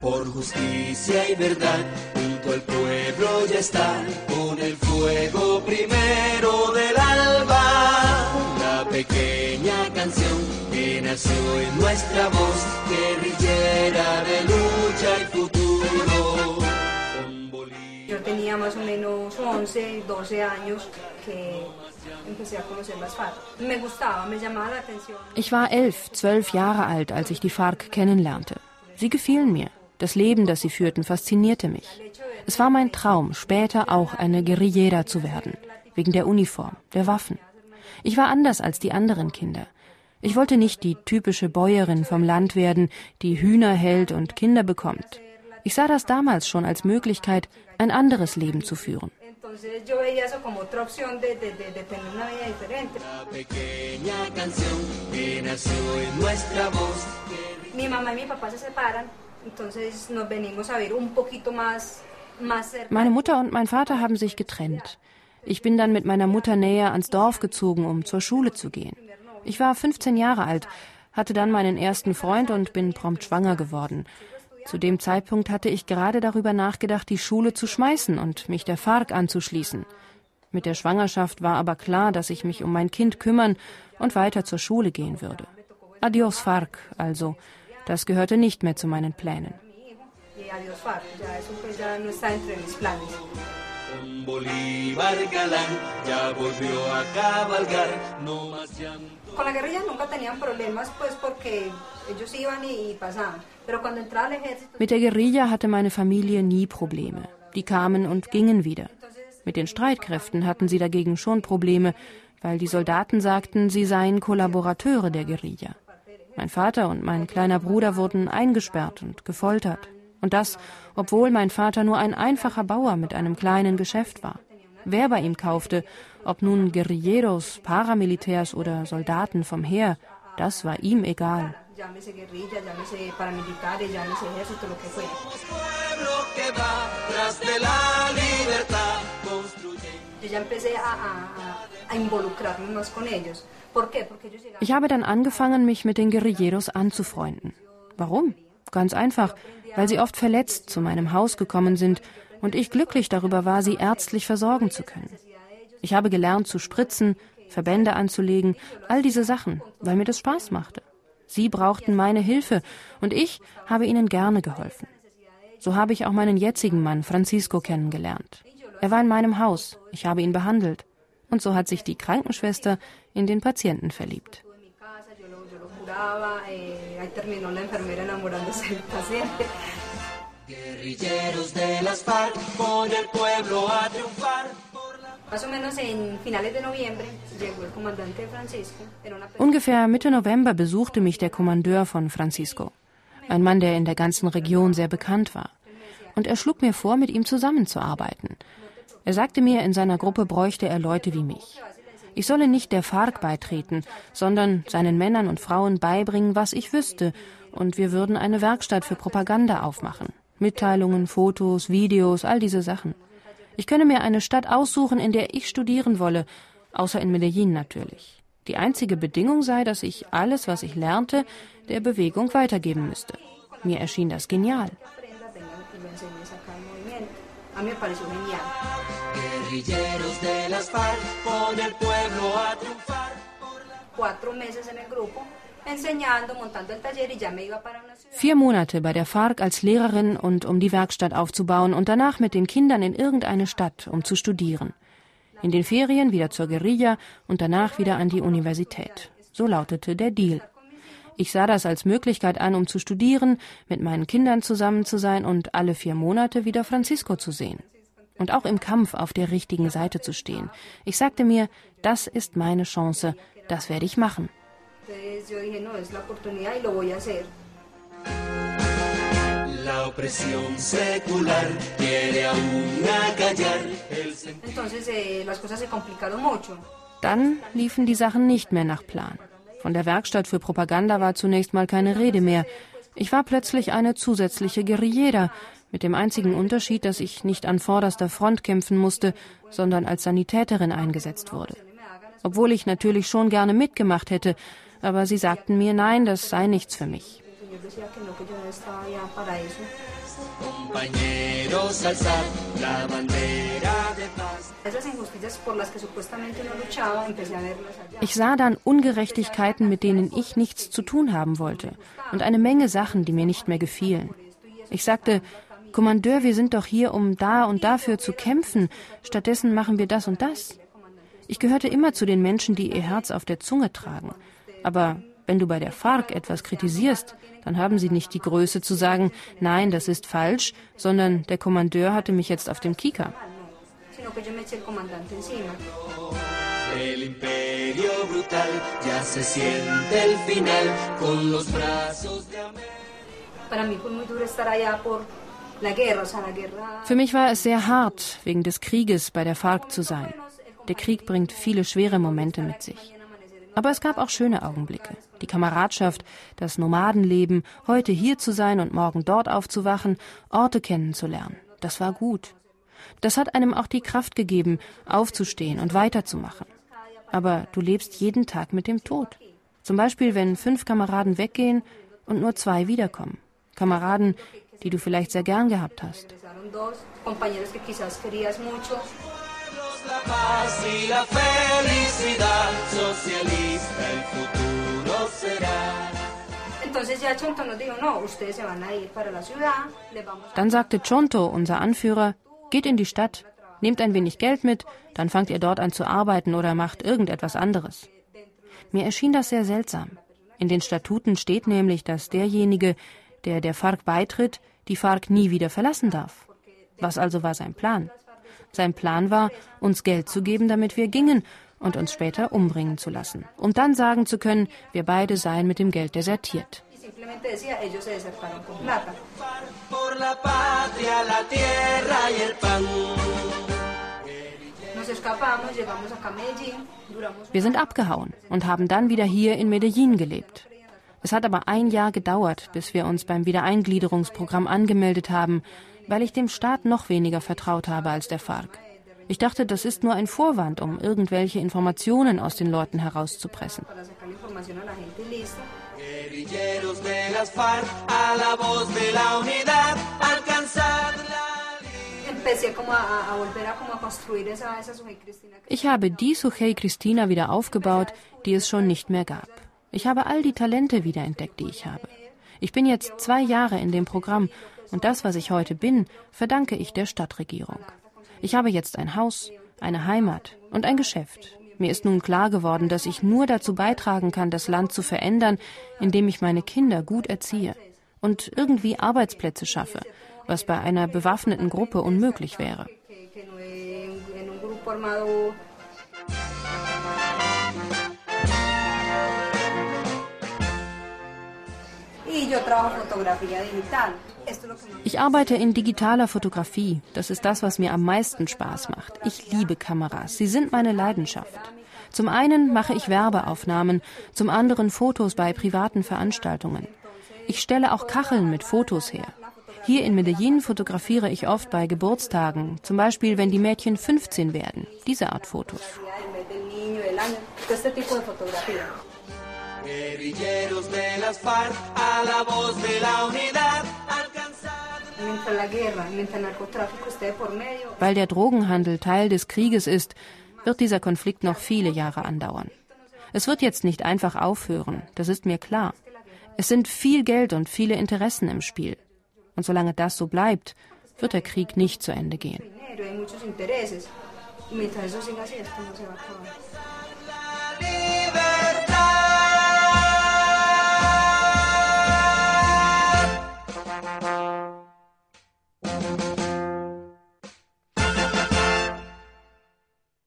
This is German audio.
Por justicia y verdad, junto al pueblo ya está, con el fuego primero del alba, la pequeña canción que nació en nuestra voz, guerrillera de lucha y futuro. Yo tenía más o menos 11, 12 años que empecé a conocer las FARC. Me gustaba, me llamaba la atención. Ich war elf, zwölf Jahre alt, als ich die FARC kennenlernte. Sie gefielen mir. Das Leben, das sie führten, faszinierte mich. Es war mein Traum, später auch eine Guerillera zu werden, wegen der Uniform, der Waffen. Ich war anders als die anderen Kinder. Ich wollte nicht die typische Bäuerin vom Land werden, die Hühner hält und Kinder bekommt. Ich sah das damals schon als Möglichkeit, ein anderes Leben zu führen. Mi mamá y mi papá se separan meine Mutter und mein Vater haben sich getrennt. Ich bin dann mit meiner Mutter näher ans Dorf gezogen, um zur Schule zu gehen. Ich war 15 Jahre alt, hatte dann meinen ersten Freund und bin prompt schwanger geworden. Zu dem Zeitpunkt hatte ich gerade darüber nachgedacht, die Schule zu schmeißen und mich der FARC anzuschließen. Mit der Schwangerschaft war aber klar, dass ich mich um mein Kind kümmern und weiter zur Schule gehen würde. Adios FARC, also. Das gehörte nicht mehr zu meinen Plänen. Mit der Guerilla hatte meine Familie nie Probleme. Die kamen und gingen wieder. Mit den Streitkräften hatten sie dagegen schon Probleme, weil die Soldaten sagten, sie seien Kollaborateure der Guerilla. Mein Vater und mein kleiner Bruder wurden eingesperrt und gefoltert. Und das, obwohl mein Vater nur ein einfacher Bauer mit einem kleinen Geschäft war. Wer bei ihm kaufte, ob nun Guerilleros, Paramilitärs oder Soldaten vom Heer, das war ihm egal. Ich habe dann angefangen, mich mit den Guerilleros anzufreunden. Warum? Ganz einfach, weil sie oft verletzt zu meinem Haus gekommen sind und ich glücklich darüber war, sie ärztlich versorgen zu können. Ich habe gelernt zu spritzen, Verbände anzulegen, all diese Sachen, weil mir das Spaß machte. Sie brauchten meine Hilfe und ich habe ihnen gerne geholfen. So habe ich auch meinen jetzigen Mann Francisco kennengelernt. Er war in meinem Haus, ich habe ihn behandelt. Und so hat sich die Krankenschwester in den Patienten verliebt. Ungefähr Mitte November besuchte mich der Kommandeur von Francisco, ein Mann, der in der ganzen Region sehr bekannt war. Und er schlug mir vor, mit ihm zusammenzuarbeiten. Er sagte mir, in seiner Gruppe bräuchte er Leute wie mich. Ich solle nicht der FARC beitreten, sondern seinen Männern und Frauen beibringen, was ich wüsste, und wir würden eine Werkstatt für Propaganda aufmachen. Mitteilungen, Fotos, Videos, all diese Sachen. Ich könne mir eine Stadt aussuchen, in der ich studieren wolle, außer in Medellin natürlich. Die einzige Bedingung sei, dass ich alles, was ich lernte, der Bewegung weitergeben müsste. Mir erschien das genial. A mí me pareció genial. Guerrilleros de las FARC, con el pueblo a triunfar. Cuatro meses en el grupo. Vier Monate bei der FARC als Lehrerin und um die Werkstatt aufzubauen und danach mit den Kindern in irgendeine Stadt, um zu studieren. In den Ferien wieder zur Guerilla und danach wieder an die Universität. So lautete der Deal. Ich sah das als Möglichkeit an, um zu studieren, mit meinen Kindern zusammen zu sein und alle vier Monate wieder Francisco zu sehen. Und auch im Kampf auf der richtigen Seite zu stehen. Ich sagte mir, das ist meine Chance, das werde ich machen. Eh, Dann liefen die Sachen nicht mehr nach Plan. Von der Werkstatt für Propaganda war zunächst mal keine Rede mehr. Ich war plötzlich eine zusätzliche Guerillera, mit dem einzigen Unterschied, dass ich nicht an vorderster Front kämpfen musste, sondern als Sanitäterin eingesetzt wurde. Obwohl ich natürlich schon gerne mitgemacht hätte, aber sie sagten mir, nein, das sei nichts für mich. Ich sah dann Ungerechtigkeiten, mit denen ich nichts zu tun haben wollte und eine Menge Sachen, die mir nicht mehr gefielen. Ich sagte, Kommandeur, wir sind doch hier, um da und dafür zu kämpfen. Stattdessen machen wir das und das. Ich gehörte immer zu den Menschen, die ihr Herz auf der Zunge tragen. Aber wenn du bei der FARC etwas kritisierst, dann haben sie nicht die Größe zu sagen, nein, das ist falsch, sondern der Kommandeur hatte mich jetzt auf dem Kika. Für mich war es sehr hart, wegen des Krieges bei der FARC zu sein. Der Krieg bringt viele schwere Momente mit sich. Aber es gab auch schöne Augenblicke. Die Kameradschaft, das Nomadenleben, heute hier zu sein und morgen dort aufzuwachen, Orte kennenzulernen. Das war gut. Das hat einem auch die Kraft gegeben, aufzustehen und weiterzumachen. Aber du lebst jeden Tag mit dem Tod. Zum Beispiel, wenn fünf Kameraden weggehen und nur zwei wiederkommen. Kameraden, die du vielleicht sehr gern gehabt hast Dann sagte Chonto, unser Anführer, geht in die Stadt, nehmt ein wenig Geld mit, dann fangt ihr dort an zu arbeiten oder macht irgendetwas anderes. Mir erschien das sehr seltsam. In den Statuten steht nämlich, dass derjenige, der der FARC beitritt, die FARC nie wieder verlassen darf. Was also war sein Plan? Sein Plan war, uns Geld zu geben, damit wir gingen und uns später umbringen zu lassen, um dann sagen zu können, wir beide seien mit dem Geld desertiert. Wir sind abgehauen und haben dann wieder hier in Medellin gelebt. Es hat aber ein Jahr gedauert, bis wir uns beim Wiedereingliederungsprogramm angemeldet haben weil ich dem Staat noch weniger vertraut habe als der FARC. Ich dachte, das ist nur ein Vorwand, um irgendwelche Informationen aus den Leuten herauszupressen. Ich habe die Suchei Christina wieder aufgebaut, die es schon nicht mehr gab. Ich habe all die Talente wiederentdeckt, die ich habe. Ich bin jetzt zwei Jahre in dem Programm und das, was ich heute bin, verdanke ich der Stadtregierung. Ich habe jetzt ein Haus, eine Heimat und ein Geschäft. Mir ist nun klar geworden, dass ich nur dazu beitragen kann, das Land zu verändern, indem ich meine Kinder gut erziehe und irgendwie Arbeitsplätze schaffe, was bei einer bewaffneten Gruppe unmöglich wäre. Ich arbeite in digitaler Fotografie. Das ist das, was mir am meisten Spaß macht. Ich liebe Kameras. Sie sind meine Leidenschaft. Zum einen mache ich Werbeaufnahmen, zum anderen Fotos bei privaten Veranstaltungen. Ich stelle auch Kacheln mit Fotos her. Hier in Medellin fotografiere ich oft bei Geburtstagen, zum Beispiel wenn die Mädchen 15 werden. Diese Art Fotos. Guerrilleros de las FARC, a la voz de la unidad. Weil der Drogenhandel Teil des Krieges ist, wird dieser Konflikt noch viele Jahre andauern. Es wird jetzt nicht einfach aufhören, das ist mir klar. Es sind viel Geld und viele Interessen im Spiel. Und solange das so bleibt, wird der Krieg nicht zu Ende gehen.